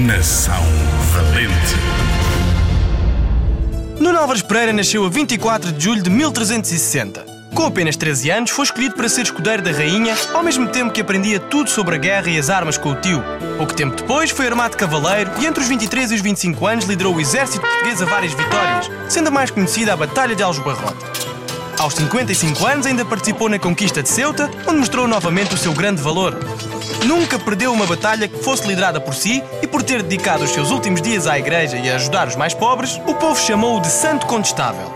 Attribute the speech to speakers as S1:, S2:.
S1: Geração Valente.
S2: Nuno Álvares Pereira nasceu a 24 de julho de 1360. Com apenas 13 anos, foi escolhido para ser escudeiro da rainha, ao mesmo tempo que aprendia tudo sobre a guerra e as armas com o tio. Pouco tempo depois, foi armado cavaleiro e entre os 23 e os 25 anos liderou o exército português a várias vitórias, sendo a mais conhecida a Batalha de Aljubarrota. Aos 55 anos, ainda participou na conquista de Ceuta, onde mostrou novamente o seu grande valor. Nunca perdeu uma batalha que fosse liderada por si e por ter dedicado os seus últimos dias à igreja e a ajudar os mais pobres, o povo chamou-o de Santo Contestável.